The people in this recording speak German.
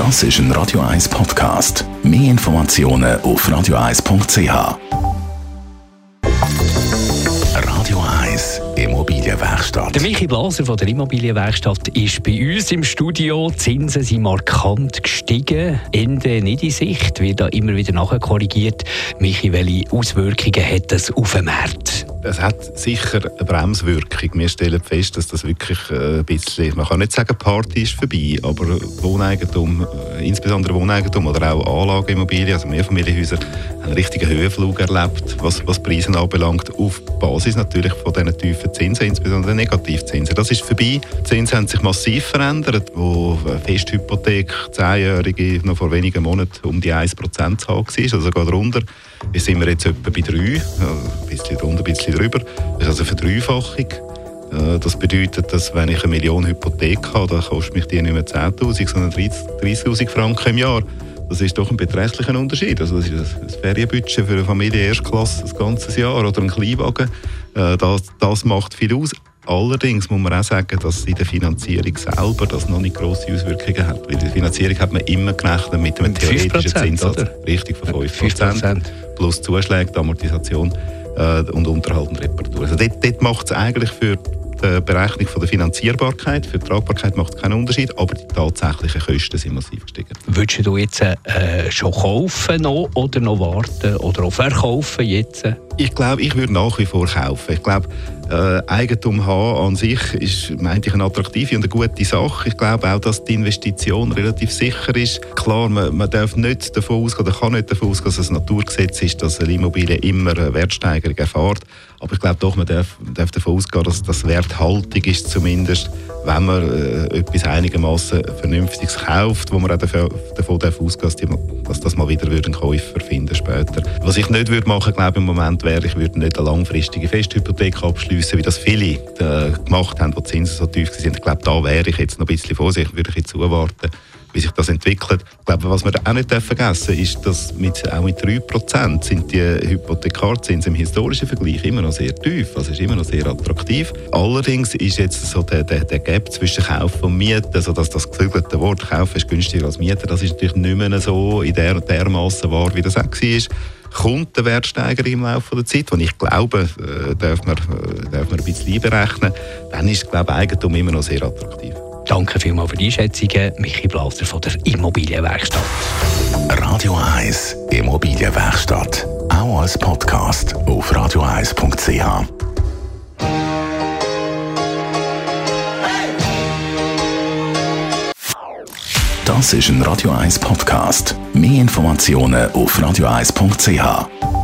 Das ist ein Radio 1 Podcast. Mehr Informationen auf radio1.ch. Radio 1 Immobilienwerkstatt. Der Michi Blaser von der Immobilienwerkstatt ist bei uns im Studio. Die Zinsen sind markant gestiegen. Ende nicht in Sicht, wird da immer wieder nachkorrigiert. Michi, welche Auswirkungen hat das auf den Markt? Es hat sicher eine Bremswirkung. Wir stellen fest, dass das wirklich äh, ein bisschen, man kann nicht sagen, Party ist vorbei, aber Wohneigentum, äh, insbesondere Wohneigentum oder auch Anlageimmobilien, also Mehrfamilienhäuser, haben einen richtigen Höhenflug erlebt, was, was Preise anbelangt, auf Basis natürlich von diesen tiefen Zinsen, insbesondere Negativzinsen. Das ist vorbei. Die Zinsen haben sich massiv verändert, wo Festhypothek, 10-jährige, noch vor wenigen Monaten um die 1% Zahl war, also darunter. Jetzt sind wir jetzt etwa bei 3, ein bisschen drunter, ein bisschen drüber. Das ist also eine Verdreifachung. Äh, das bedeutet, dass wenn ich eine Million Hypothek habe, dann kostet mich die nicht mehr 10'000, sondern 30'000 Franken im Jahr. Das ist doch ein beträchtlicher Unterschied. Also das ist ein Ferienbudget für eine Familie Erstklasse das ganze Jahr oder ein Kleinwagen. Äh, das, das macht viel aus. Allerdings muss man auch sagen, dass in der Finanzierung selber das noch nicht grosse Auswirkungen hat. Weil der Finanzierung hat man immer gerechnet mit einem theoretischen Zinssatz. Oder? Richtig, von 5%, 5%. plus Zuschläge, Amortisation äh, und Unterhalt und Reparatur. Also dort, dort macht es eigentlich für die Berechnung von der Finanzierbarkeit, für die Tragbarkeit macht es keinen Unterschied, aber die tatsächlichen Kosten sind massiv gestiegen. Würdest du jetzt äh, schon kaufen noch oder noch warten oder auch verkaufen jetzt? Ich glaube, ich würde nach wie vor kaufen. Ich glaube, äh, Eigentum haben an sich ist, meinte ich, eine attraktive und eine gute Sache. Ich glaube auch, dass die Investition relativ sicher ist. Klar, man, man darf nicht davon ausgehen, oder kann nicht davon ausgehen, dass es ein Naturgesetz ist, dass eine Immobilie immer eine Wertsteigerung erfährt. Aber ich glaube doch, man darf, darf davon ausgehen, dass das werthaltig ist zumindest, wenn man äh, etwas einigermaßen Vernünftiges kauft, wo man auch davon, davon ausgehen dass das mal wieder einen Käufer finden später. Was ich nicht würde machen, glaube im Moment wäre, ich würde nicht eine langfristige Festhypothek abschließen, wie das viele äh, gemacht haben, wo die Zinsen so tief sind. Ich glaube, da wäre ich jetzt noch ein bisschen vorsichtig, würde ich jetzt zuwarten wie sich das entwickelt. Ich glaube, was wir auch nicht vergessen ist, dass mit, auch mit 3% sind die Hypothekarzinsen im historischen Vergleich immer noch sehr tief. Also ist immer noch sehr attraktiv. Allerdings ist jetzt so der, der, der Gap zwischen Kauf und Mieten, also dass das geflügelte Wort Kauf ist günstiger als Mieten, das ist natürlich nicht mehr so in der, der Masse wahr, wie das auch war kommt der Wertsteiger im Laufe der Zeit, und ich glaube, äh, darf man, äh, darf man ein bisschen berechnen, dann ist glaube Eigentum immer noch sehr attraktiv. Danke vielmals für die Einschätzungen, Michi Blaser von der Immobilienwerkstatt. Radio 1 Immobilienwerkstatt, auch als Podcast auf radio1.ch. Das ist ein Radio 1 Podcast. Mehr Informationen auf radio1.ch.